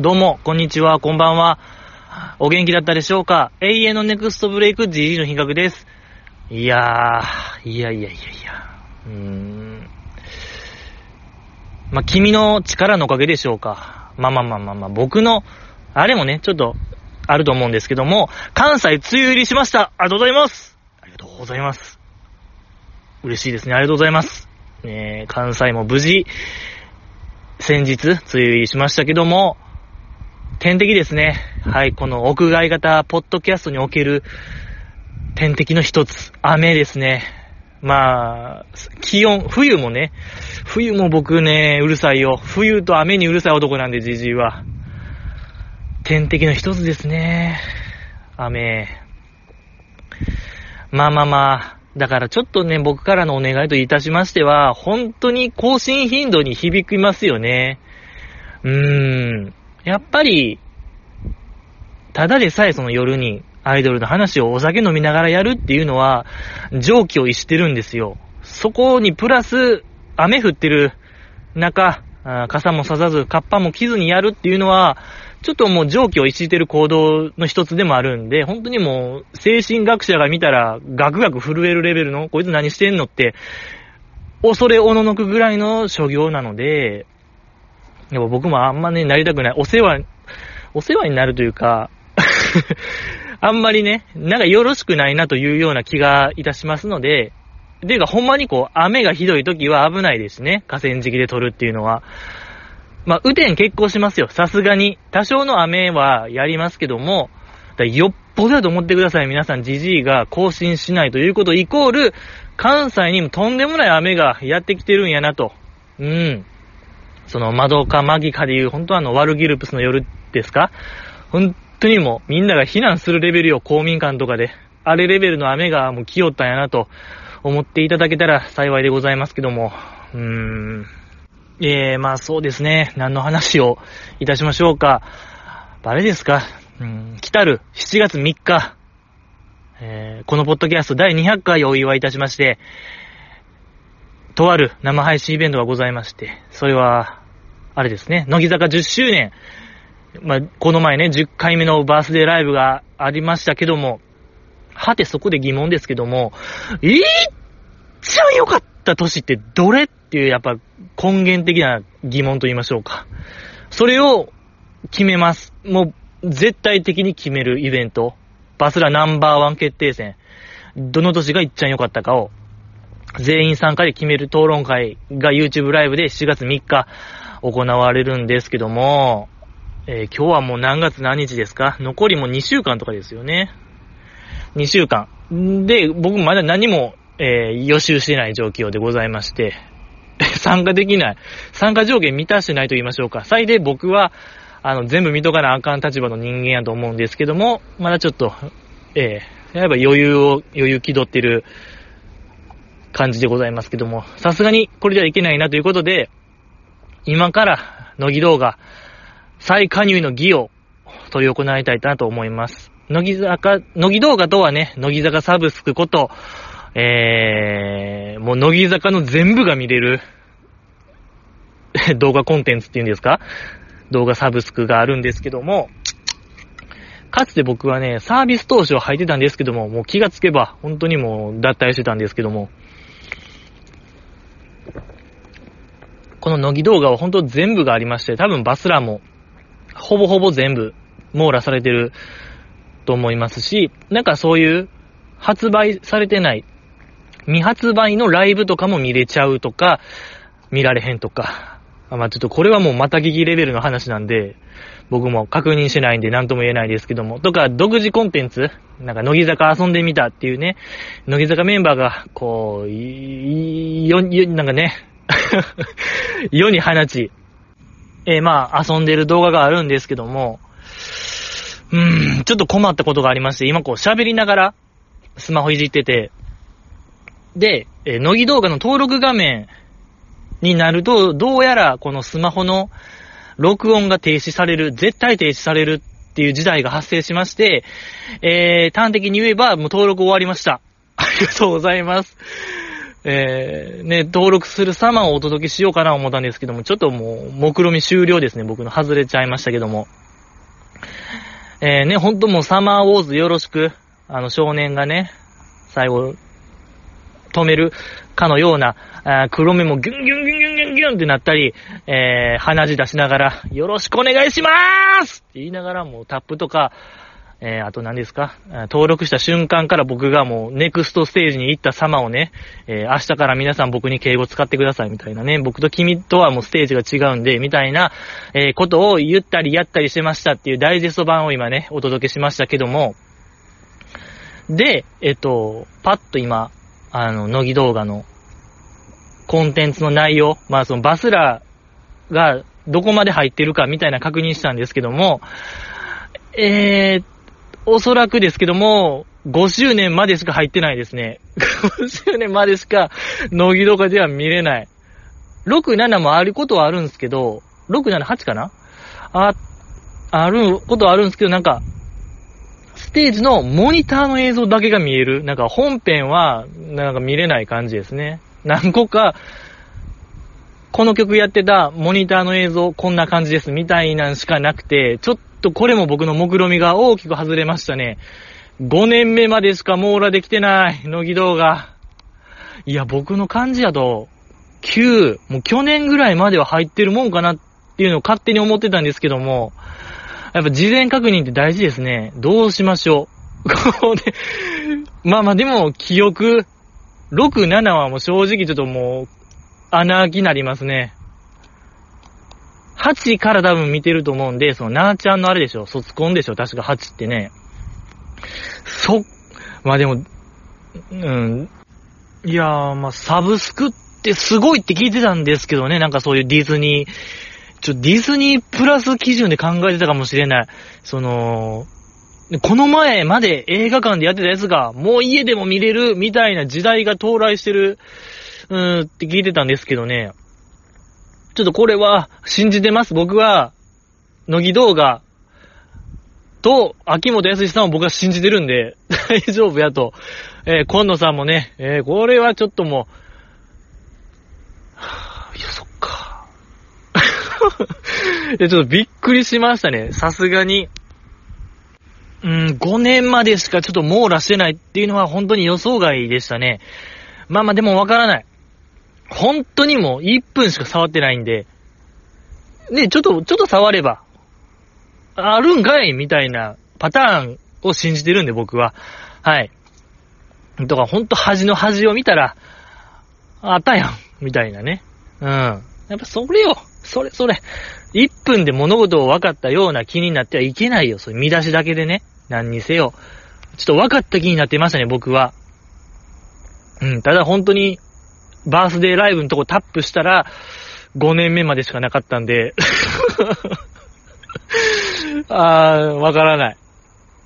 どうも、こんにちは、こんばんは。お元気だったでしょうか？永遠のネクストブレイク GG の比較です。いやー、いやいやいやいや。うーん。まあ、君の力のおかげでしょうか。まあまあまあまあまあ、僕の、あれもね、ちょっと、あると思うんですけども、関西梅雨入りしました。ありがとうございます。ありがとうございます。嬉しいですね。ありがとうございます。ね関西も無事、先日、梅雨入りしましたけども、天敵ですね。はい、この屋外型ポッドキャストにおける天敵の一つ、雨ですね。まあ、気温、冬もね、冬も僕ね、うるさいよ。冬と雨にうるさい男なんで、じじいは。天敵の一つですね。雨。まあまあまあ、だからちょっとね、僕からのお願いといたしましては、本当に更新頻度に響きますよね。うーん。やっぱり、ただでさえその夜にアイドルの話をお酒飲みながらやるっていうのは、蒸気を逸してるんですよ。そこにプラス、雨降ってる中、傘もささず、カッパも着ずにやるっていうのは、ちょっともう蒸気を逸してる行動の一つでもあるんで、本当にもう、精神学者が見たら、ガクガク震えるレベルの、こいつ何してんのって、恐れおののくぐらいの所業なので、でも僕もあんまね、なりたくない。お世話、お世話になるというか あんまりね、なんかよろしくないなというような気がいたしますので、ていうかほんまにこう、雨がひどい時は危ないですね。河川敷で撮るっていうのは。まあ、雨天結構しますよ。さすがに。多少の雨はやりますけども、だよっぽどだと思ってください。皆さん、じじいが更新しないということイコール、関西にもとんでもない雨がやってきてるんやなと。うん。その、窓かマギかでいう、本当はあの、ワルギルプスの夜ですか？本当にもう、みんなが避難するレベルよ、公民館とかで。あれレベルの雨がもう来よったんやなと思っていただけたら幸いでございますけども。うーん。ええー、まあそうですね。何の話をいたしましょうか。あれですか？うん、来たる7月3日、えー、このポッドキャスト第200回をお祝いいたしまして、とある生配信イベントがございまして、それは、あれですね、乃木坂10周年。まあ、この前ね、10回目のバースデーライブがありましたけども、はてそこで疑問ですけども、いっちゃ良かった年ってどれっていう、やっぱ根源的な疑問と言いましょうか。それを決めます。もう、絶対的に決めるイベント。バスラナンバーワン決定戦。どの年がいっちゃ良かったかを、全員参加で決める討論会が YouTube ライブで7月3日行われるんですけども、えー、今日はもう何月何日ですか？残りも2週間とかですよね。2週間。で、僕まだ何も、えー、予習してない状況でございまして、参加できない。参加条件満たしてないと言いましょうか。最低僕は、あの、全部見とかなあかん立場の人間やと思うんですけども、まだちょっと、えー、やっぱ余裕を、余裕気取ってる感じでございますけども、さすがにこれではいけないなということで、今から乃木動画再加入の儀を取り行いたいなと思います。乃木坂、乃木動画とはね、乃木坂サブスクこと、えー、もう乃木坂の全部が見れる 動画コンテンツっていうんですか？動画サブスクがあるんですけども、かつて僕はね、サービス投資を履いてたんですけども、もう気がつけば、本当にもう脱退してたんですけども、この乃木動画は本当全部がありまして、多分バスラも、ほぼほぼ全部網羅されてると思いますし、なんかそういう発売されてない未発売のライブとかも見れちゃうとか、見られへんとか。まあちょっとこれはもうまた聞きレベルの話なんで、僕も確認しないんで何とも言えないですけども。とか、独自コンテンツなんか、乃木坂遊んでみたっていうね、乃木坂メンバーが、こう、よ、よ、なんかね、世に放ち、えー、まあ、遊んでる動画があるんですけども、うーん、ちょっと困ったことがありまして、今こう喋りながら、スマホいじってて、で、えー、乃木動画の登録画面になると、どうやらこのスマホの録音が停止される、絶対停止されるっていう事態が発生しまして、えー、端的に言えばもう登録終わりました。ありがとうございます。えー、ね、登録する様をお届けしようかな思ったんですけども、ちょっともう、目論み終了ですね。僕の外れちゃいましたけども。えー、ね、ほんともうサマーウォーズよろしく、あの少年がね、最後、止めるかのような、あ黒目もギュンギュンギュンギュンギュンギュンってなったり、えー、鼻血出しながら、よろしくお願いしまーすって言いながらもうタップとか、えー、あと何ですか？登録した瞬間から僕がもうネクストステージに行った様をね、えー、明日から皆さん僕に敬語使ってくださいみたいなね、僕と君とはもうステージが違うんで、みたいな、えー、ことを言ったりやったりしてましたっていうダイジェスト版を今ね、お届けしましたけども、で、えっと、パッと今、あの、乃木動画のコンテンツの内容、まあそのバスラーがどこまで入ってるかみたいな確認したんですけども、えー、おそらくですけども、5周年までしか入ってないですね。5周年までしか、乃木動画では見れない。6、7もあることはあるんですけど、6、7、8かな？あ、あることはあるんですけど、なんか、ステージのモニターの映像だけが見える。なんか本編は、なんか見れない感じですね。何個か、この曲やってたモニターの映像こんな感じですみたいなんしかなくて、ちょっとこれも僕の目論みが大きく外れましたね。5年目までしか網羅できてない、乃木動画。いや、僕の感じだと、9、もう去年ぐらいまでは入ってるもんかなっていうのを勝手に思ってたんですけども、やっぱ事前確認って大事ですね。どうしましょう。こうで、まあまあでも、記憶、6、7はもう正直ちょっともう、穴開きになりますね。8から多分見てると思うんで、その、なーちゃんのあれでしょ、卒コンでしょ、確か8ってね。そ、まあでも、うん、いやー、まあ、サブスクってすごいって聞いてたんですけどね、なんかそういうディズニー、ちょ、ディズニープラス基準で考えてたかもしれない。その、この前まで映画館でやってたやつが、もう家でも見れるみたいな時代が到来してる、うーんって聞いてたんですけどね。ちょっとこれは信じてます。僕は、乃木動画と秋元康さんを僕は信じてるんで、大丈夫やと。えー、今野さんもね、えー、これはちょっともう、はぁ、いや、そっか。いや、ちょっとびっくりしましたね。さすがに。うん、5年までしかちょっと網羅してないっていうのは本当に予想外でしたね。まあまあでもわからない。本当にもう1分しか触ってないんで、ね、ちょっと、ちょっと触れば、あるんかいみたいなパターンを信じてるんで、僕は。はい。とか、ほんと端の端を見たら、あったやんみたいなね。うん。やっぱそれよそれ、それ。1分で物事を分かったような気になってはいけないよ。そういう見出しだけでね。何にせよ。ちょっと分かった気になってましたね、僕は。うん、ただ本当に、バースデーライブのとこタップしたら、5年目までしかなかったんで あー、わからない。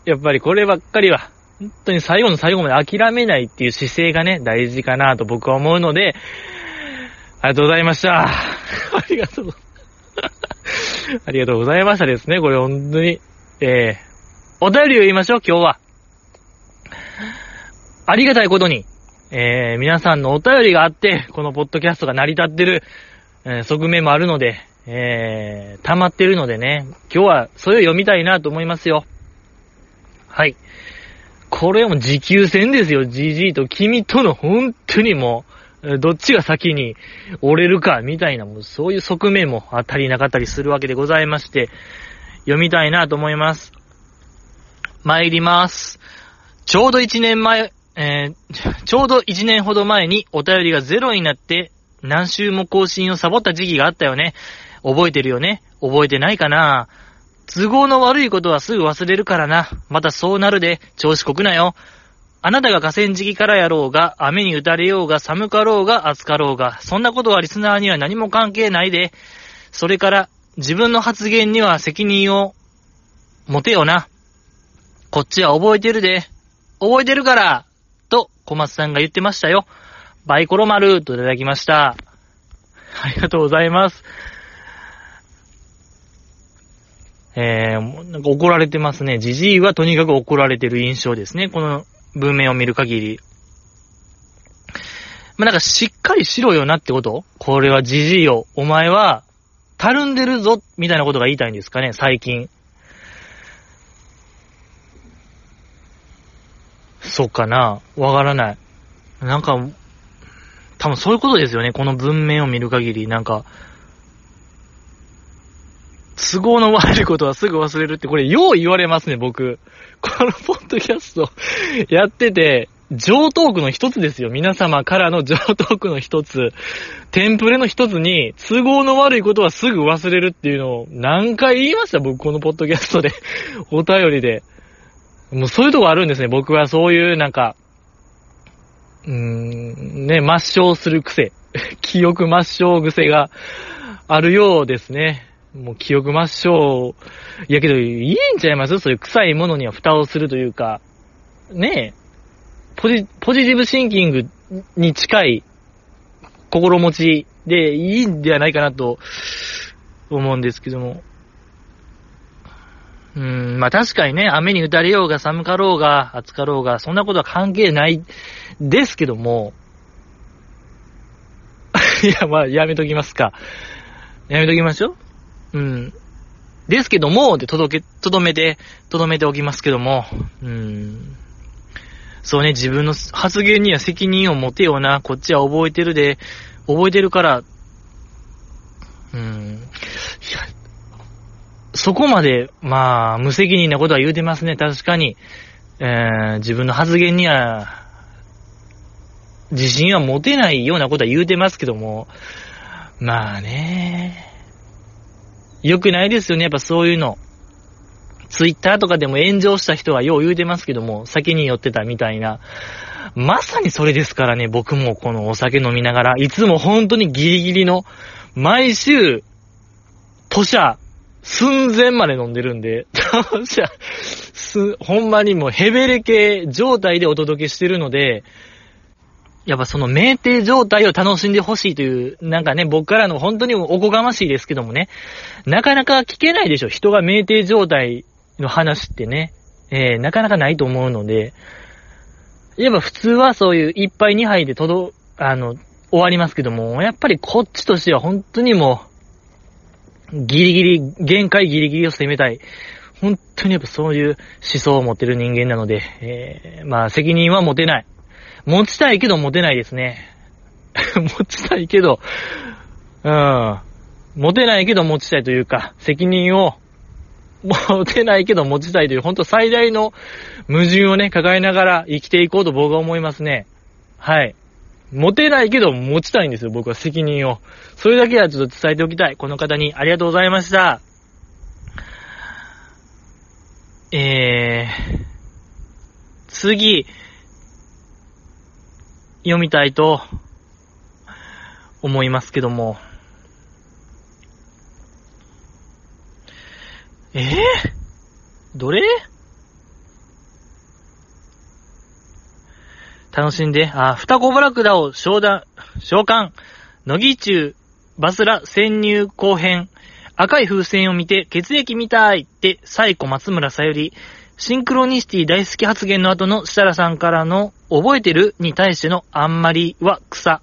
やっぱりこればっかりは、本当に最後の最後まで諦めないっていう姿勢がね、大事かなと僕は思うので、ありがとうございました。ありがとう。ありがとうございましたですね。これ本当に。えー、お便りを言いましょう、今日は。ありがたいことに、えー、皆さんのお便りがあって、このポッドキャストが成り立ってる、えー、側面もあるので、えー、溜まってるのでね、今日はそれを読みたいなと思いますよ。はい。これも持久戦ですよ、GG と君との本当にもう、どっちが先に折れるか、みたいな、もうそういう側面もあったりなかったりするわけでございまして、読みたいなと思います。参ります。ちょうど1年前、えー、ちょうど1年ほど前にお便りがゼロになって何週も更新をサボった時期があったよね。覚えてるよね？覚えてないかな？都合の悪いことはすぐ忘れるからな。またそうなるで調子こくなよ。あなたが河川敷からやろうが、雨に打たれようが、寒かろうが、暑かろうが、そんなことはリスナーには何も関係ないで。それから、自分の発言には責任を持てよな。こっちは覚えてるで。覚えてるから小松さんが言ってましたよ。バイコロ丸といただきました。ありがとうございます。えー、なんか怒られてますね。じじいはとにかく怒られてる印象ですね。この文面を見る限り。まあ、なんかしっかりしろよなってことこれはじじいよ。お前は、たるんでるぞ、みたいなことが言いたいんですかね、最近。そうかなわからない。なんか、多分そういうことですよね。この文面を見る限り。なんか、都合の悪いことはすぐ忘れるって、これよう言われますね、僕。このポッドキャスト やってて、上トークの一つですよ。皆様からの上トークの一つ。テンプレの一つに、都合の悪いことはすぐ忘れるっていうのを何回言いました僕このポッドキャストでお便りで。もうそういうとこあるんですね。僕はそういうなんか、うーん、ね、抹消する癖。記憶抹消癖があるようですね。もう記憶抹消。いやけど、いいんちゃいます？そういう臭いものには蓋をするというか、ねえ、ポジ、ポジティブシンキングに近い心持ちでいいんではないかなと思うんですけども。うん、まあ確かにね、雨に打たれようが寒かろうが暑かろうが、そんなことは関係ないですけども、いや、まあやめときますか。やめときましょう。うん。ですけども、で、届け、とどめて、とどめておきますけども、うん。そうね、自分の発言には責任を持てような、こっちは覚えてるで、覚えてるから、うん。いや、そこまで、まあ、無責任なことは言うてますね、確かに。えー、自分の発言には、自信は持てないようなことは言うてますけども、まあね、良くないですよね、やっぱそういうの。ツイッターとかでも炎上した人はよう言うてますけども、先に寄ってたみたいな。まさにそれですからね、僕もこのお酒飲みながら、いつも本当にギリギリの、毎週、都社、寸前まで飲んでるんで、都社、す、ほんまにもうヘベレ系状態でお届けしてるので、やっぱその酩酊状態を楽しんでほしいという、なんかね、僕からの本当におこがましいですけどもね、なかなか聞けないでしょ。人が酩酊状態の話ってね、えー、なかなかないと思うので、やっぱ普通はそういう一杯二杯でとど、あの、終わりますけども、やっぱりこっちとしては本当にもう、ギリギリ、限界ギリギリを攻めたい。本当にやっぱそういう思想を持ってる人間なので、えー、まあ責任は持てない。持ちたいけど持てないですね。持ちたいけど、うん。持てないけど持ちたいというか、責任を持てないけど持ちたいという、ほんと最大の矛盾をね、抱えながら生きていこうと僕は思いますね。はい。持てないけど持ちたいんですよ、僕は責任を。それだけはちょっと伝えておきたい。この方にありがとうございました。えー、次、読みたいと思いますけども。えー、どれ？楽しんで、あ、双子バラクダを召喚、召喚、乃木中、バスラ潜入後編、赤い風船を見て血液みたいってサイコ松村さゆり、シンクロニシティ大好き発言の後の設楽さんからの覚えてるに対してのあんまりは草。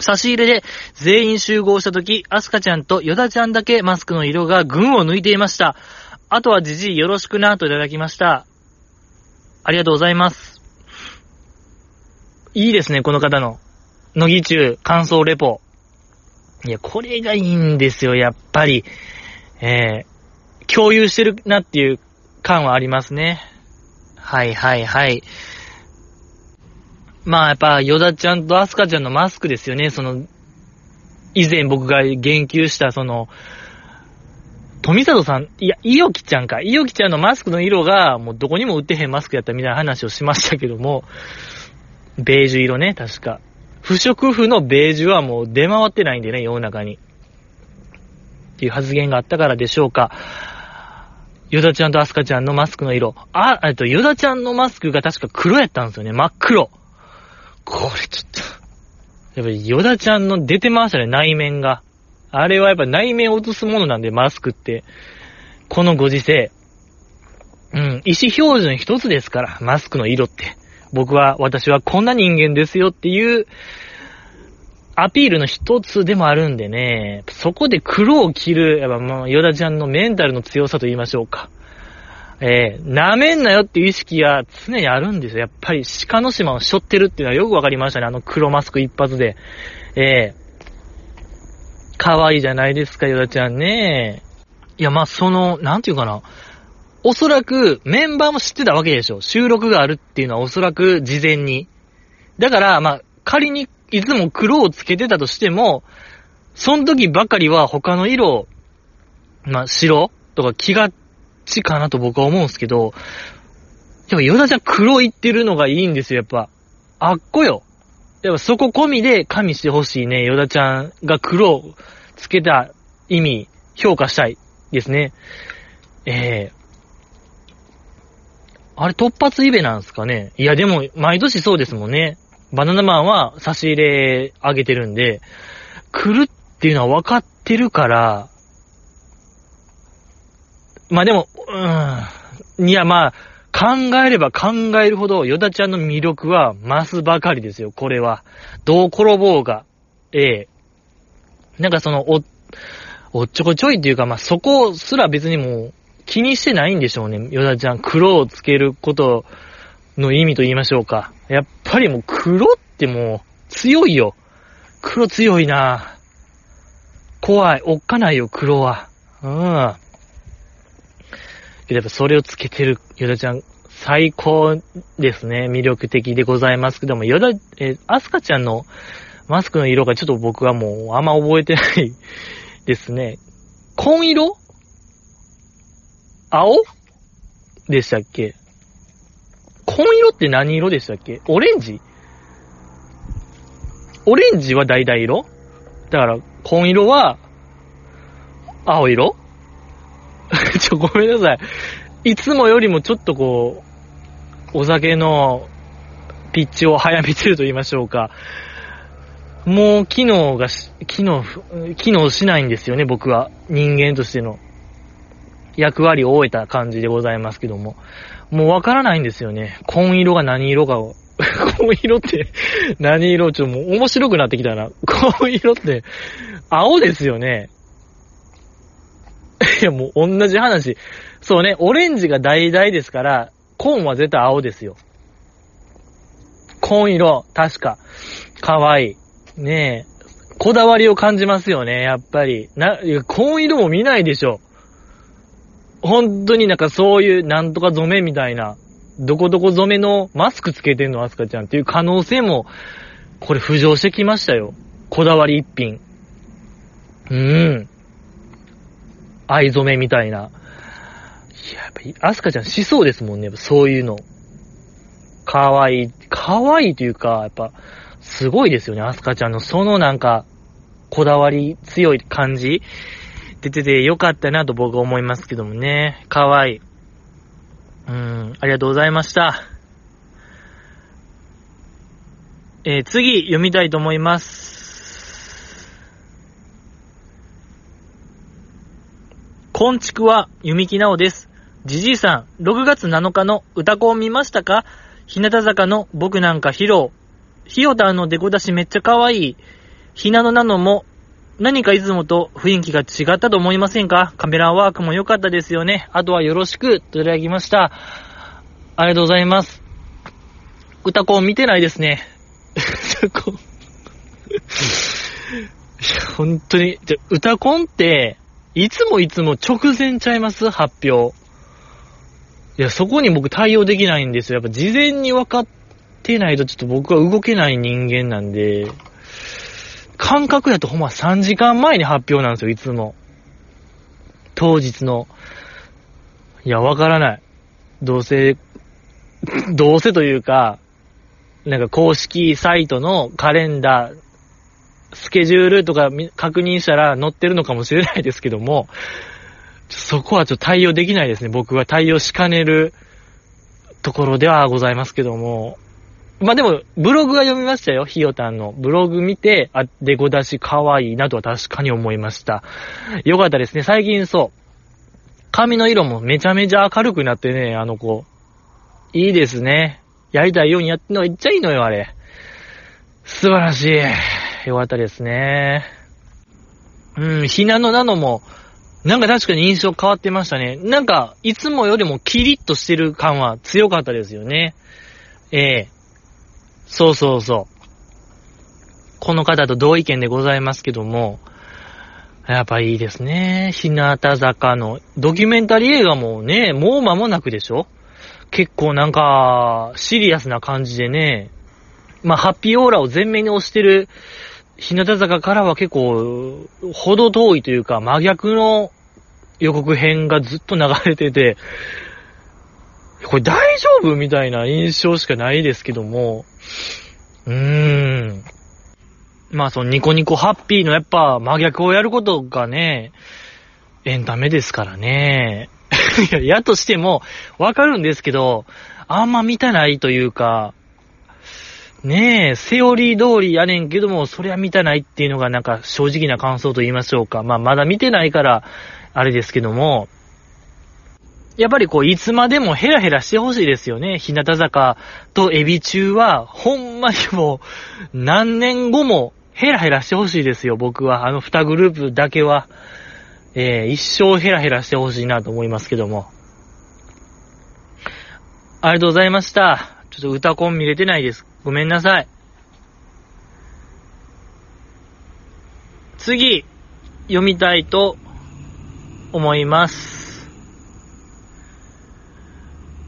差し入れで全員集合した時、アスカちゃんとヨダちゃんだけマスクの色が群を抜いていました。あとはじじいよろしくなといただきました。ありがとうございます。いいですね、この方の。乃木中感想レポ。いや、これがいいんですよ、やっぱり。えー、共有してるなっていう感はありますね。はいはいはい。まあやっぱ、ヨダちゃんとアスカちゃんのマスクですよね。その、以前僕が言及した、その、富里さん、いや、いよきちゃんか。いよきちゃんのマスクの色が、もうどこにも売ってへんマスクやったみたいな話をしましたけども、ベージュ色ね、確か。不織布のベージュはもう出回ってないんでね、世の中に。っていう発言があったからでしょうか。ヨダちゃんとアスカちゃんのマスクの色。あ、えっと、ヨダちゃんのマスクが確か黒やったんですよね。真っ黒。これちょっと、やっぱりヨダちゃんの出てましたね、内面が。あれはやっぱ内面を映すものなんで、マスクって。このご時世。うん、意思標準一つですから、マスクの色って。僕は、私はこんな人間ですよっていう、アピールの一つでもあるんでね、そこで黒を切る、やっぱもう、ヨダちゃんのメンタルの強さと言いましょうか。えー、舐めんなよっていう意識が常にあるんですよ。やっぱり鹿の島を背負ってるっていうのはよくわかりましたね。あの黒マスク一発で。えー、可愛いじゃないですか、ヨダちゃんね。いや、まあ、その、なんていうかな。おそらくメンバーも知ってたわけでしょ。収録があるっていうのはおそらく事前に。だから、まあ、仮にいつも黒をつけてたとしても、その時ばかりは他の色、まあ、白とか気がちかなと僕は思うんですけど、でもヨダちゃん黒いってるのがいいんですよ、やっぱ。あっこよ。やっぱそこ込みで加味してほしいね。ヨダちゃんが黒をつけた意味、評価したいですね。ええー、あれ突発イベなんですかね？いやでも、毎年そうですもんね。バナナマンは差し入れあげてるんで、来るっていうのは分かってるから、まあでも、うん。いやまあ、考えれば考えるほど、ヨダちゃんの魅力は増すばかりですよ、これは。どう転ぼうが。ええなんかその、お、おっちょこちょいっていうか、まあそこすら別にもう気にしてないんでしょうね、ヨダちゃん。黒をつけることの意味と言いましょうか。やっぱりもう黒ってもう強いよ。黒強いな怖い。おっかないよ、黒は。うん。けどやっぱそれをつけてるヨダちゃん、最高ですね。魅力的でございますけども、ヨダ、えアスカちゃんのマスクの色がちょっと僕はもうあんま覚えてないですね。紺色？青？でしたっけ？紺色って何色でしたっけ？オレンジ？オレンジは橙色？だから、紺色は、青色？ちょ、ごめんなさい。いつもよりもちょっとこう、お酒のピッチを早めてると言いましょうか。もう機能がし機能、機能しないんですよね、僕は。人間としての。役割を終えた感じでございますけども。もうわからないんですよね。紺色が何色かを。紺色って 何色ちょっともう面白くなってきたな。紺色って青ですよね。いや、もう同じ話。そうね、オレンジが橙ですから、紺は絶対青ですよ。紺色、確か。かわいい。ねえ。こだわりを感じますよね、やっぱり。な、紺色も見ないでしょ。本当になんかそういうなんとか染めみたいな、どこどこ染めのマスクつけてんの、アスカちゃんっていう可能性も、これ浮上してきましたよ。こだわり一品。うん。藍染めみたいな。いや、やっぱり、アスカちゃんしそうですもんね、そういうの。かわいい、かわいいというか、やっぱ、すごいですよね、アスカちゃんのそのなんか、こだわり強い感じ出ててよかったなと僕は思いますけどもね。かわいい。うん、ありがとうございました。えー、次、読みたいと思います。こんちくは、ゆみきなおです。じじいさん、6月7日の歌子を見ましたか？日向坂の僕なんか披露。ひよたんのデコ出しめっちゃ可愛い。ひなのなのも、何かいつもと雰囲気が違ったと思いませんか？カメラワークも良かったですよね。あとはよろしく、といただきました。ありがとうございます。歌子見てないですね。歌子。いや、本当に。じゃ、歌コンって、いつもいつも直前ちゃいます？発表。いや、そこに僕対応できないんですよ。やっぱ事前に分かってないとちょっと僕は動けない人間なんで、感覚やとほんま3時間前に発表なんですよ、いつも。当日の。いや、わからない。どうせ、どうせというか、なんか公式サイトのカレンダー、スケジュールとか確認したら載ってるのかもしれないですけども、そこはちょっと対応できないですね。僕は対応しかねるところではございますけども。まあでも、ブログは読みましたよ。ひよたんの。ブログ見て、あ、デコ出し可愛いなとは確かに思いました。よかったですね。最近そう。髪の色もめちゃめちゃ明るくなってね、あの子。いいですね。やりたいようにやってるのがいっちゃいいのよ、あれ。素晴らしい。よかったですね。うん、ひなのなのも、なんか確かに印象変わってましたね。なんか、いつもよりもキリッとしてる感は強かったですよね。ええそうそうそう。この方と同意見でございますけども、やっぱいいですね。日向坂のドキュメンタリー映画もね、もう間もなくでしょ？結構なんか、シリアスな感じでね、まあ、ハッピーオーラを前面に押してる日向坂からは結構、ほど遠いというか、真逆の予告編がずっと流れてて、これ大丈夫みたいな印象しかないですけども、うーん。まあそのニコニコハッピーのやっぱ真逆をやることがね、エンタメですからね。いや、やとしてもわかるんですけど、あんま見たないというか、ねえ、セオリー通りやねんけども、そりゃ見たないっていうのがなんか正直な感想と言いましょうか。まあまだ見てないから、あれですけども、やっぱりこう、いつまでもヘラヘラしてほしいですよね。日向坂とエビ中は、ほんまにもう、何年後もヘラヘラしてほしいですよ、僕は。あの二グループだけは。えー、一生ヘラヘラしてほしいなと思いますけども。ありがとうございました。ちょっと歌コン見れてないです。ごめんなさい。次、読みたいと思います。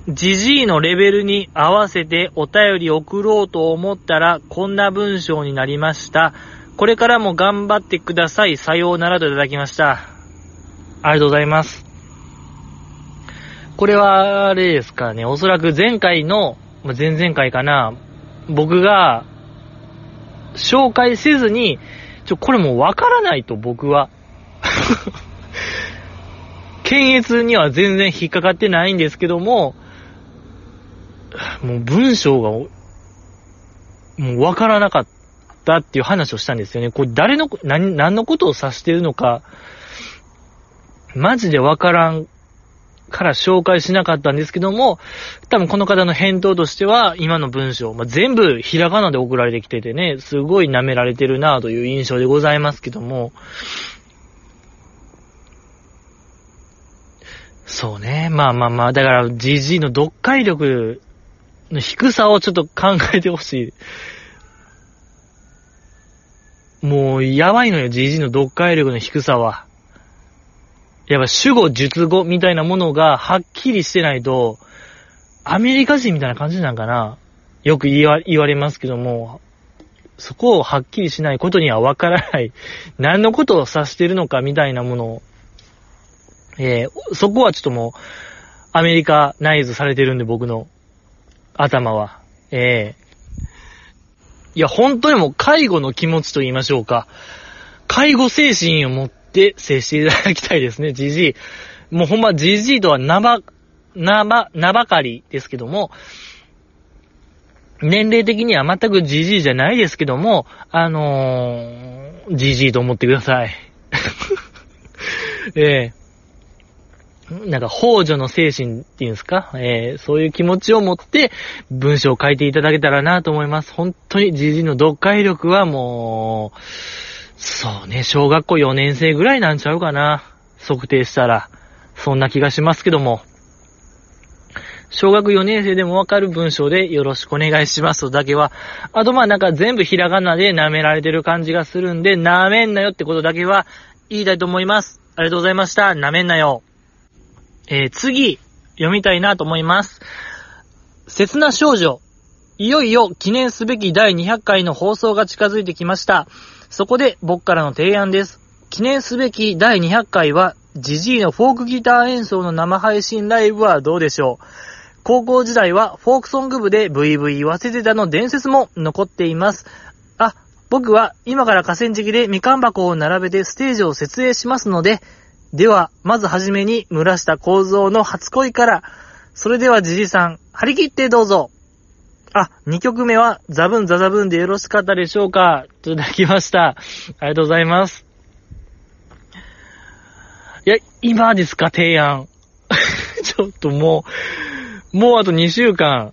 ジジイのレベルに合わせてお便り送ろうと思ったらこんな文章になりました。これからも頑張ってください。さようならといただきました。ありがとうございます。これは、あれですかね。おそらく前回の、前々回かな。僕が、紹介せずに、ちょ、これもうわからないと僕は。検閲には全然引っかかってないんですけども、もう文章が、もうわからなかったっていう話をしたんですよね。これ誰の、何、何のことを指してるのか、マジでわからんから紹介しなかったんですけども、多分この方の返答としては、今の文章、まあ、全部ひらがなで送られてきててね、すごい舐められてるなという印象でございますけども、そうね。まあまあまあ、だから GG の読解力の低さをちょっと考えてほしい。もう、やばいのよ、GG の読解力の低さは。やっぱ主語、述語みたいなものがはっきりしてないと、アメリカ人みたいな感じなんかなよく言わ言われますけども、そこをはっきりしないことにはわからない。何のことを指してるのかみたいなものをえー、そこはちょっともう、アメリカナイズされてるんで、僕の頭は。ええ、いや、本当にもう介護の気持ちと言いましょうか。介護精神を持って接していただきたいですね、じじい。もうほんまじじいとは名ば、名ば、名ばかりですけども、年齢的には全くじじいじゃないですけども、あのー、じじいと思ってください。ええなんか、宝助の精神っていうんですか、えー、そういう気持ちを持って文章を書いていただけたらなと思います。本当にじじの読解力はもう、そうね、小学校4年生ぐらいなんちゃうかな。測定したら。そんな気がしますけども。小学4年生でもわかる文章でよろしくお願いしますとだけは。あとまあなんか全部ひらがなで舐められてる感じがするんで、舐めんなよってことだけは言いたいと思います。ありがとうございました。舐めんなよ。えー、次、読みたいなと思います。切な少女。いよいよ記念すべき第200回の放送が近づいてきました。そこで僕からの提案です。記念すべき第200回は、ジジイのフォークギター演奏の生配信ライブはどうでしょう高校時代はフォークソング部でブイブイ言わせてたの伝説も残っています。あ、僕は今から河川敷でみかん箱を並べてステージを設営しますので、では、まずはじめに、村下構造の初恋から、それではじじさん、張り切ってどうぞ。あ、2曲目は、ザブンザザブンでよろしかったでしょうかいただきました。ありがとうございます。いや、今ですか、提案。ちょっともう、もうあと2週間。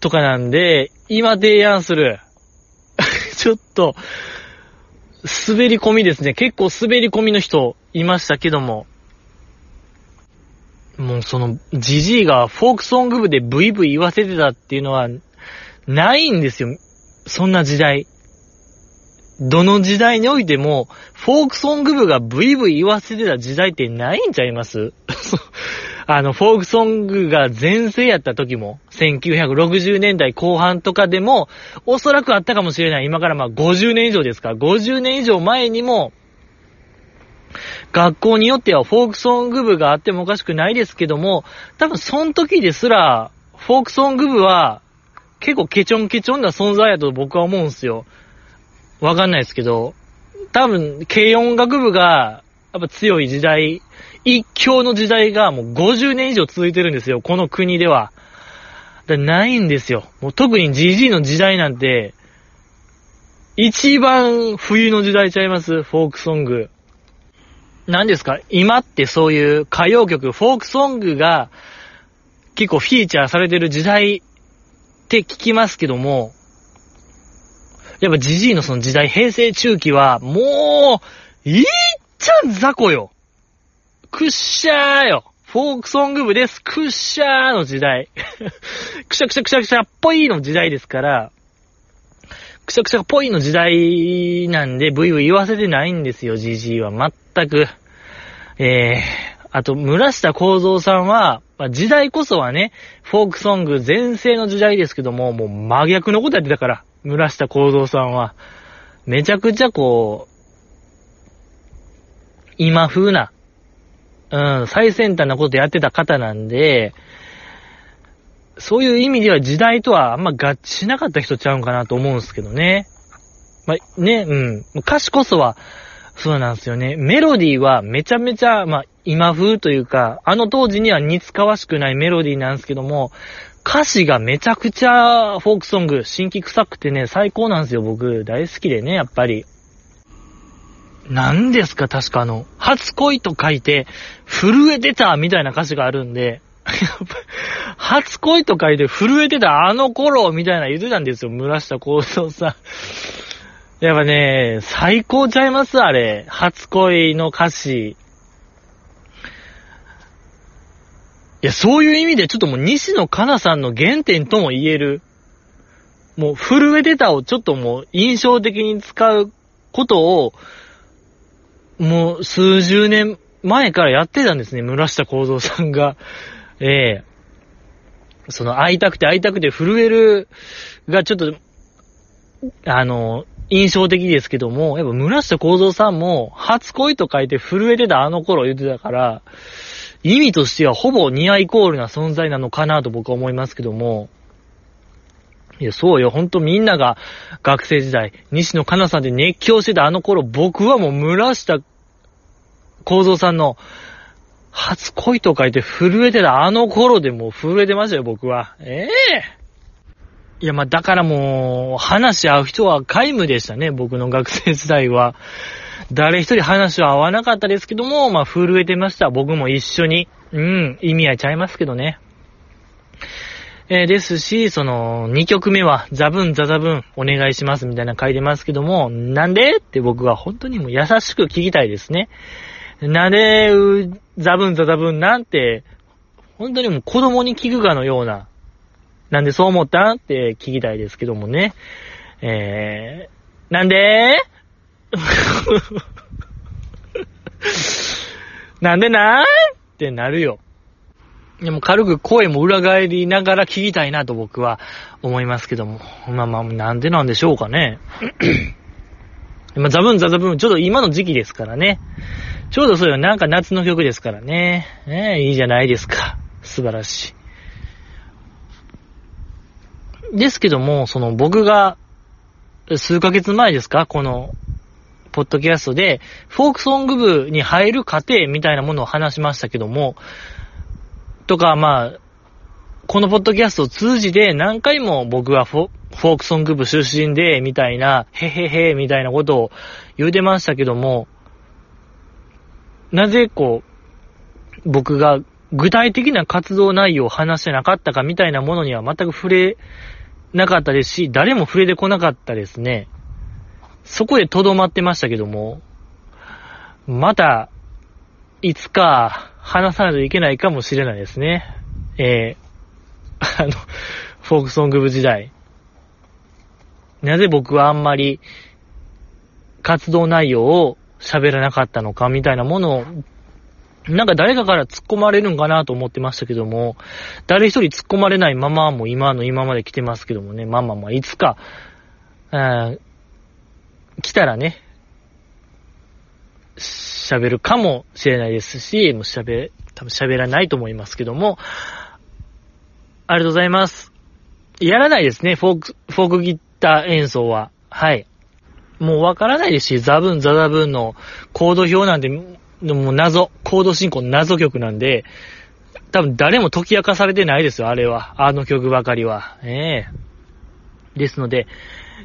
とかなんで、今提案する。ちょっと、滑り込みですね。結構滑り込みの人いましたけども。もうその、ジジイがフォークソング部でブイブイ言わせてたっていうのは、ないんですよ。そんな時代。どの時代においても、フォークソング部がブイブイ言わせてた時代ってないんちゃいます？あの、フォークソングが全盛やった時も、1960年代後半とかでも、おそらくあったかもしれない。今からまあ50年以上ですか。50年以上前にも、学校によってはフォークソング部があってもおかしくないですけども、多分その時ですら、フォークソング部は結構ケチョンケチョンな存在やと僕は思うんですよ。わかんないですけど、多分、軽音楽部が、やっぱ強い時代、一強の時代がもう50年以上続いてるんですよ、この国では。だないんですよ。もう特に GG の時代なんて、一番冬の時代ちゃいますフォークソング。何ですか？今ってそういう歌謡曲、フォークソングが結構フィーチャーされてる時代って聞きますけども、やっぱジジイのその時代、平成中期は、もう、いっちゃん雑魚よ。くっしゃーよ。フォークソング部です。くっしゃーの時代。くしゃくしゃくしゃくしゃっぽいの時代ですから、くしゃくしゃっぽいの時代なんで、ブイブイ言わせてないんですよ、ジジイは。全く。えー、あと、村下幸三さんは、まあ、時代こそはね、フォークソング全盛の時代ですけども、もう真逆のことやってたから。村下幸三さんは、めちゃくちゃこう、今風な、うん、最先端なことやってた方なんで、そういう意味では時代とはあんま合致しなかった人ちゃうんかなと思うんすけどね。まあ、ね、うん。歌詞こそは、そうなんですよね。メロディーはめちゃめちゃ、まあ、今風というか、あの当時には似つかわしくないメロディーなんですけども、歌詞がめちゃくちゃフォークソング、新規臭くてね、最高なんですよ、僕。大好きでね、やっぱり。何ですか、確かあの、初恋と書いて、震えてたみたいな歌詞があるんで、やっぱ初恋と書いて震えてたあの頃みたいな言ってたんですよ、村下幸三さん。やっぱね、最高ちゃいますあれ。初恋の歌詞。いや、そういう意味でちょっともう西野カナさんの原点とも言える。もう、震えてたをちょっともう印象的に使うことを、もう数十年前からやってたんですね、村下幸三さんが。ええその会いたくて会いたくて震えるがちょっと、あの、印象的ですけども、やっぱ村下幸三さんも初恋と書いて震えてたあの頃言ってたから、意味としてはほぼニアイコールな存在なのかなと僕は思いますけども、いや、そうよ。ほんとみんなが学生時代、西野カナさんで熱狂してたあの頃、僕はもう村下幸三さんの初恋と書いて震えてたあの頃でもう震えてましたよ、僕は。ええー、いや、ま、だからもう、話し合う人は皆無でしたね、僕の学生時代は。誰一人話は合わなかったですけども、まあ、震えてました。僕も一緒に。うん、意味合いちゃいますけどね。えー、ですし、その、2曲目は、ザブンザザブンお願いしますみたいな書いてますけども、なんで？って僕は本当にもう優しく聞きたいですね。なんで、ザブンザザブンなんて、本当にもう子供に聞くかのような、なんでそう思ったって聞きたいですけどもね。えー、なんで？なんでなーってなるよ。でも軽く声も裏返りながら聞きたいなと僕は思いますけども。まあまあ、なんでなんでしょうかね。まあ、ザブンザザブン、ちょっと今の時期ですからね。ちょうどそうよ、なんか夏の曲ですからね。ねいいじゃないですか。素晴らしい。ですけども、その僕が、数ヶ月前ですか？このポッドキャストで、フォークソング部に入る過程みたいなものを話しましたけども、とか、まあ、このポッドキャストを通じて何回も僕はフォフォークソング部出身で、みたいな、へへへ、みたいなことを言うてましたけども、なぜこう、僕が具体的な活動内容を話してなかったかみたいなものには全く触れなかったですし、誰も触れてこなかったですね。そこで留まってましたけども、また、いつか話さないといけないかもしれないですね。えー、あの、フォークソング部時代。なぜ僕はあんまり活動内容を喋らなかったのかみたいなものを、なんか誰かから突っ込まれるんかなと思ってましたけども、誰一人突っ込まれないままも今の今まで来てますけどもね、まあまあまあ、いつか、来たらね、喋るかもしれないですし、もう喋、多分喋らないと思いますけども、ありがとうございます。やらないですね、フォーク、フォークギター演奏は。はい。もうわからないですし、ザブン、ザザブンのコード表なんで、もう謎、コード進行謎曲なんで、多分誰も解き明かされてないですよ、あれは。あの曲ばかりは。ええですので、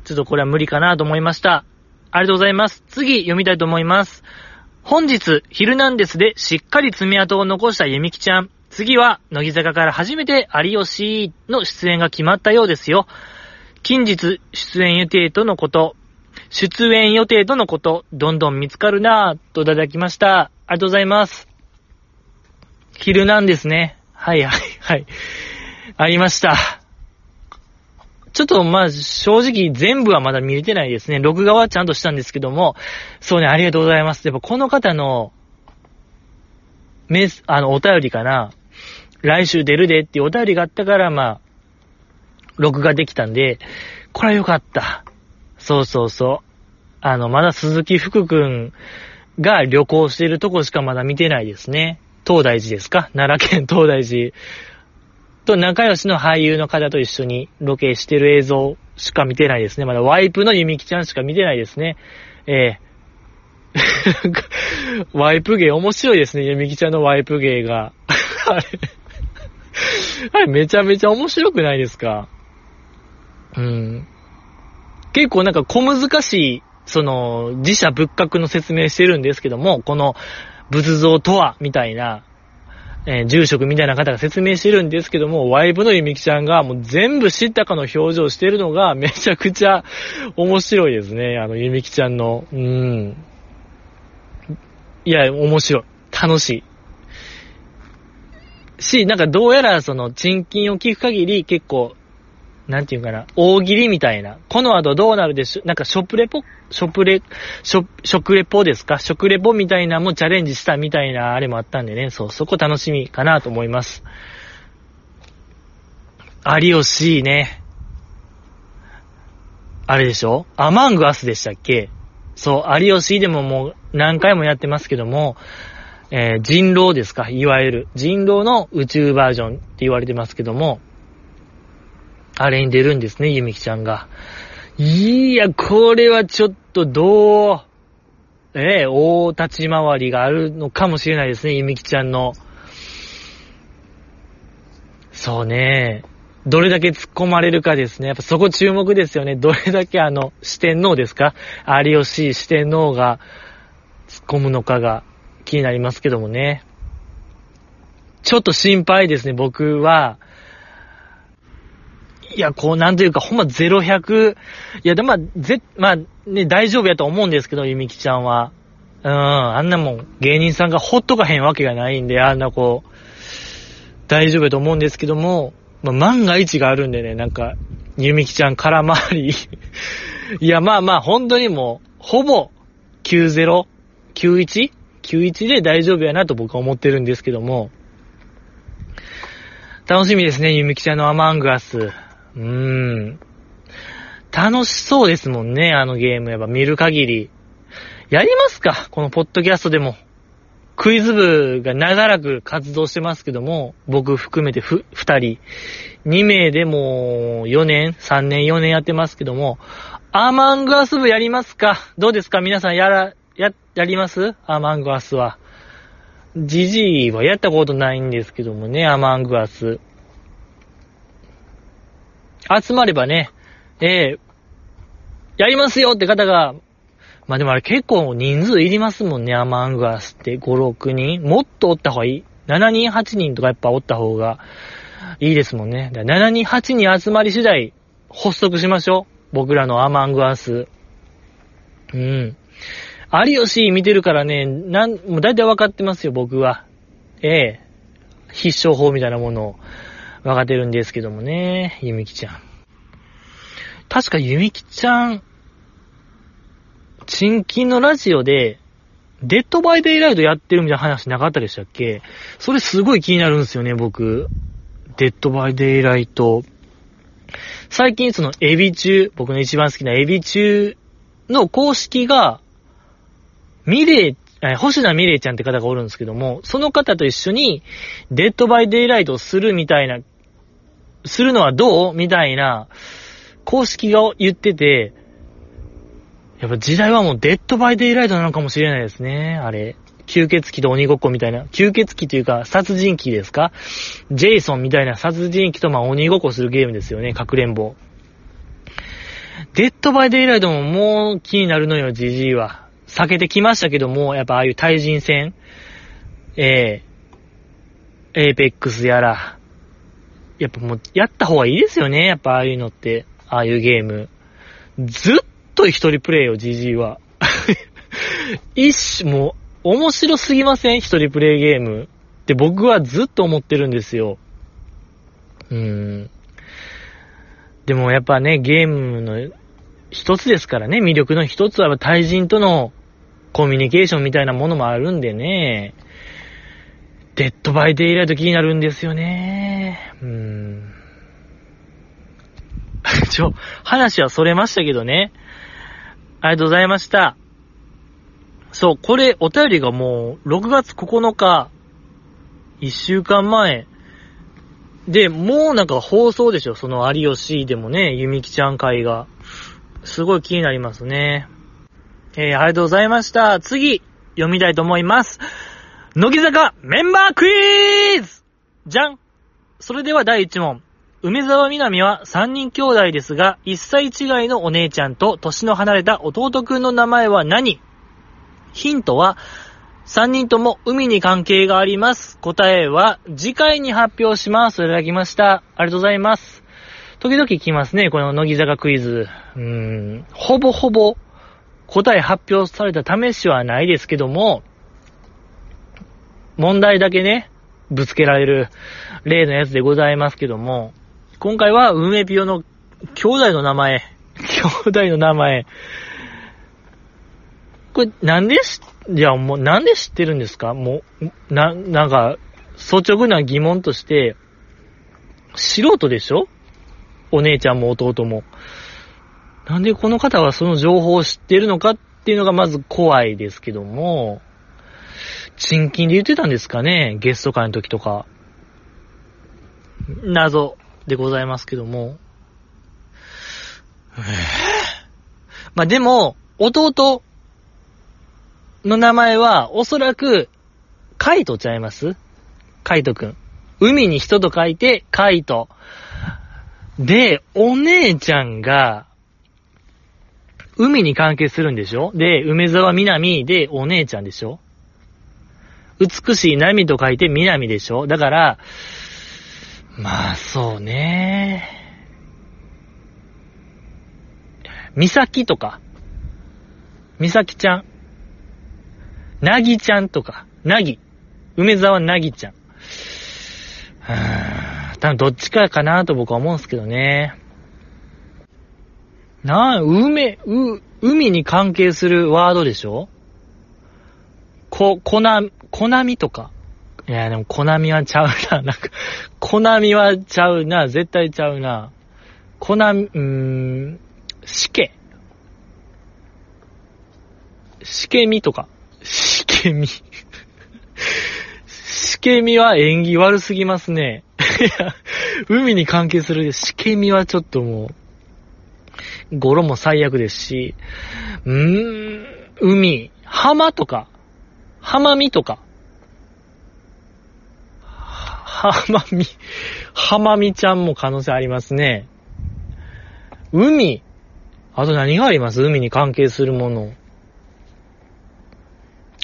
ちょっとこれは無理かなと思いました。ありがとうございます。次、読みたいと思います。本日、ヒルナンデスでしっかり爪痕を残したゆみきちゃん。次は、乃木坂から初めて有吉の出演が決まったようですよ。近日、出演予定とのこと、出演予定とのこと、どんどん見つかるなぁ、といただきました。ありがとうございます。昼なんですね。はいはいはい。ありました。ちょっとまあ正直全部はまだ見れてないですね。録画はちゃんとしたんですけども、そうね、ありがとうございます。やっぱこの方の、メス、あの、お便りかな。来週出るでっていうお便りがあったから、まあ、録画できたんで、これはよかった。そうそうそう。あの、まだ鈴木福くんが旅行してるとこしかまだ見てないですね。東大寺ですか？奈良県 東大寺と仲良しの俳優の方と一緒にロケしてる映像しか見てないですね。まだワイプのゆみきちゃんしか見てないですね。ええー、ワイプ芸面白いですね。ゆみきちゃんのワイプ芸が。あれあれめちゃめちゃ面白くないですか？うん。結構なんか小難しい、その、自社仏閣の説明してるんですけども、この仏像とは、みたいな、えー、住職みたいな方が説明してるんですけども、ワイブのゆみきちゃんがもう全部知ったかの表情してるのが めちゃくちゃ面白いですね。あの、ゆみきちゃんの。うん。いや、面白い。楽しい。し、なんかどうやらその、賃金を聞く限り結構なんていうかな、大喜利みたいな。この後どうなるでしょ、なんかショップレポ、ショップレ、ショ、食レポですか？食レポみたいなもチャレンジしたみたいなあれもあったんでね、そう、そこ楽しみかなと思います。有吉ね。あれでしょ？アマングアスでしたっけ？そう、有吉でももう何回もやってますけども、えー、人狼ですか？いわゆる。人狼の宇宙バージョンって言われてますけども、あれに出るんですね、ゆみきちゃんが。いや、これはちょっとどう、ええ、大立ち回りがあるのかもしれないですね、ゆみきちゃんの。そうね。どれだけ突っ込まれるかですね。やっぱそこ注目ですよね。どれだけあの、四天王ですか？有吉四天王が突っ込むのかが気になりますけどもね。ちょっと心配ですね、僕は。いや、こう、なんというか、ほんま0100、いや、でも、まあ、ぜ、まあ、ね、大丈夫やと思うんですけど、ゆみきちゃんは。うん、あんなもん、芸人さんがほっとかへんわけがないんで、あんなこう、大丈夫やと思うんですけども、まあ、万が一があるんでね、なんか、ゆみきちゃん空回り いや、まあまあ、本当にもう、ほぼ、90、91? 91で大丈夫やなと僕は思ってるんですけども、楽しみですね、ゆみきちゃんのアマングアス。うーん。楽しそうですもんね、あのゲーム。やっぱ見る限り。やりますかこのポッドキャストでも。クイズ部が長らく活動してますけども、僕含めてふ、二人。二名でも4年、3年、4年やってますけども、アーマングアス部やりますかどうですか皆さんやら、や、やります？アーマングアスは。ジジイはやったことないんですけどもね、アマングアス。集まればね、ええー、やりますよって方が、まあでもあれ結構人数いりますもんね、アマングアスって5、6人。もっとおった方がいい。7人、8人とかやっぱおった方がいいですもんね。7人、8人集まり次第発足しましょう。僕らの Among Us。うん。有吉見てるからね、なん、もう大体分かってますよ、僕は。ええ。必勝法みたいなものを分かってるんですけどもね、ゆみきちゃん。確かゆみきちゃん、チンキンのラジオで、 Dead by Daylight やってるみたいな話なかったでしたっけ？それすごい気になるんですよね、僕。 Dead by Daylight。最近そのエビ中、僕の一番好きなエビ中の公式が、ミレイ、星名ミレイちゃんって方がおるんですけども、その方と一緒に、 Dead by Daylight をするみたいな、するのはどう？みたいな、公式が言ってて、やっぱ時代はもう Dead by Daylight なのかもしれないですね、あれ。吸血鬼と鬼ごっこみたいな、吸血鬼というか殺人鬼ですか？ジェイソンみたいな殺人鬼とまあ鬼ごっこするゲームですよね、かくれんぼ。 Dead by Daylight ももう気になるのよ、ジジイは。避けてきましたけども、やっぱああいう対人戦、えー、 Apex やら、やっぱもう、やった方がいいですよね、やっぱああいうのって、ああいうゲーム。ずっと一人プレイよ、ジジイは。一種、もう、面白すぎません？一人プレイゲーム。って僕はずっと思ってるんですよ。うーん。でもやっぱね、ゲームの一つですからね、魅力の一つは対人とのコミュニケーションみたいなものもあるんでね、 Dead by Daylight 気になるんですよね。うーん。ちょ、話はそれましたけどね。ありがとうございました。そう、これ、お便りがもう、6月9日、1週間前。で、もうなんか放送でしょ、その有吉でもね、ゆみきちゃん会が。すごい気になりますね。えー、ありがとうございました。次、読みたいと思います。乃木坂メンバークイズじゃんそれでは第1問。梅沢みなみは3人兄弟ですが、1歳違いのお姉ちゃんと年の離れた弟くんの名前は何?ヒントは、3人とも海に関係があります。答えは次回に発表します。いただきました。ありがとうございます。時々聞きますね、この乃木坂クイズ。うーん、ほぼほぼ答え発表された試しはないですけども、問題だけね、ぶつけられる例のやつでございますけども、今回は運営ピオの兄弟の名前、兄弟の名前、これなんでし、いやもうなんで知ってるんですか？もう、な、なんか、率直な疑問として、素人でしょ？お姉ちゃんも弟も。なんでこの方はその情報を知ってるのかっていうのがまず怖いですけども、賃金で言ってたんですかね？ゲスト会の時とか。謎でございますけども。まあでも、弟の名前はおそらく、カイトちゃいます？カイトくん。海に人と書いて、カイト。で、お姉ちゃんが、海に関係するんでしょ？で、梅沢みなみでお姉ちゃんでしょ？美しい波と書いて南でしょ？だから、まあ、そうね。美咲とか、美咲ちゃん、なぎちゃんとか、なぎ、梅沢なぎちゃん。はぁ、多分どっちかかなと僕は思うんですけどね。なあ、梅、う、海に関係するワードでしょ？こ、こな、こなみとか。いや、でも、コナミはちゃうな。なんか、コナミはちゃうな。絶対ちゃうな。コナミ、うーん、死刑。死刑みとか。死刑み。死刑みは縁起悪すぎますね。いや、海に関係する死刑みはちょっともう、語呂も最悪ですし、うーん、海、浜とか、浜みとか。はまみ、はまみちゃんも可能性ありますね。海。あと何があります？海に関係するもの。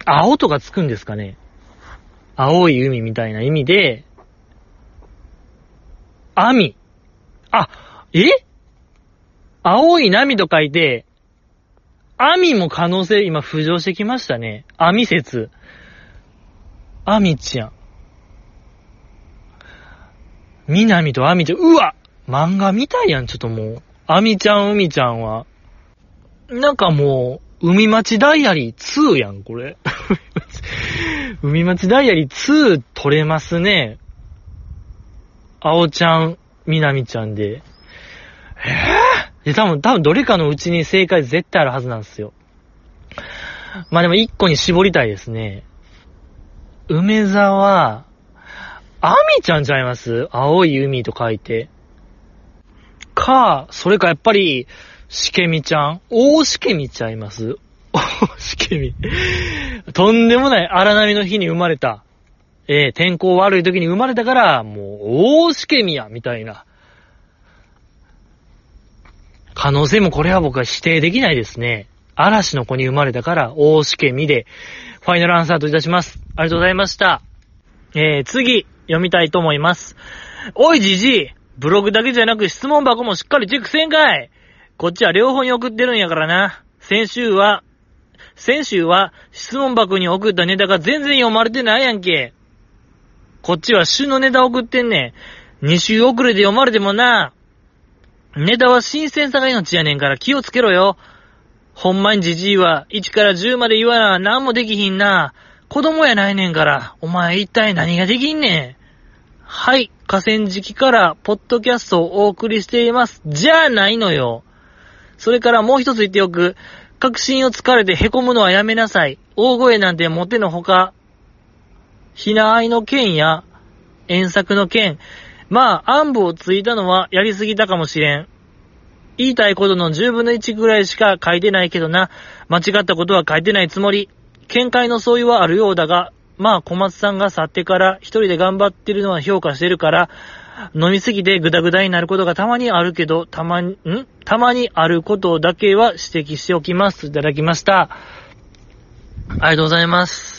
青とかつくんですかね青い海みたいな意味で、網。あ、え？青い波と書いて、網も可能性今浮上してきましたね。網説。網ちゃん。南と網ちゃん。うわ漫画みたいやん、ちょっともう。網ちゃん、海ちゃんは。なんかもう、海町ダイアリー2やん、これ。海町ダイアリー2撮れますね。青ちゃん、南ちゃんで。えぇ、ー、で多分、多分どれかのうちに正解絶対あるはずなんですよ。まあでも一個に絞りたいですね。梅沢、アミちゃんちゃいます？青い海と書いて。か、それかやっぱり、しけみちゃん大しけみちゃいます？大しけみ。とんでもない荒波の日に生まれた。えー、天候悪い時に生まれたから、もう、大しけみや、みたいな。可能性もこれは僕は否定できないですね。嵐の子に生まれたから、大しけみで、ファイナルアンサーといたします。ありがとうございました。えー、次、読みたいと思います。おいじじいブログだけじゃなく質問箱もしっかりチェックせんかいこっちは両方に送ってるんやからな。先週は、先週は質問箱に送ったネタが全然読まれてないやんけ。こっちは週のネタ送ってんねん。2週遅れで読まれてもな。ネタは新鮮さが命やねんから気をつけろよ。ほんまにじじいは1から10まで言わな何もできひんな。子供やないねんから。お前一体何ができんねん。はい。河川敷からポッドキャストをお送りしています。じゃあないのよ。それからもう一つ言っておく。確信を疲れて凹むのはやめなさい。大声なんてもてのほか。ひなあいの剣や、遠作の剣。まあ、暗部をついたのはやりすぎたかもしれん。言いたいことの10分の1ぐらいしか書いてないけどな。間違ったことは書いてないつもり。見解の相違はあるようだが、まあ小松さんが去ってから一人で頑張ってるのは評価してるから、飲みすぎてグダグダになることがたまにあるけど、たまに、ん？たまにあることだけは指摘しておきます。いただきました。ありがとうございます。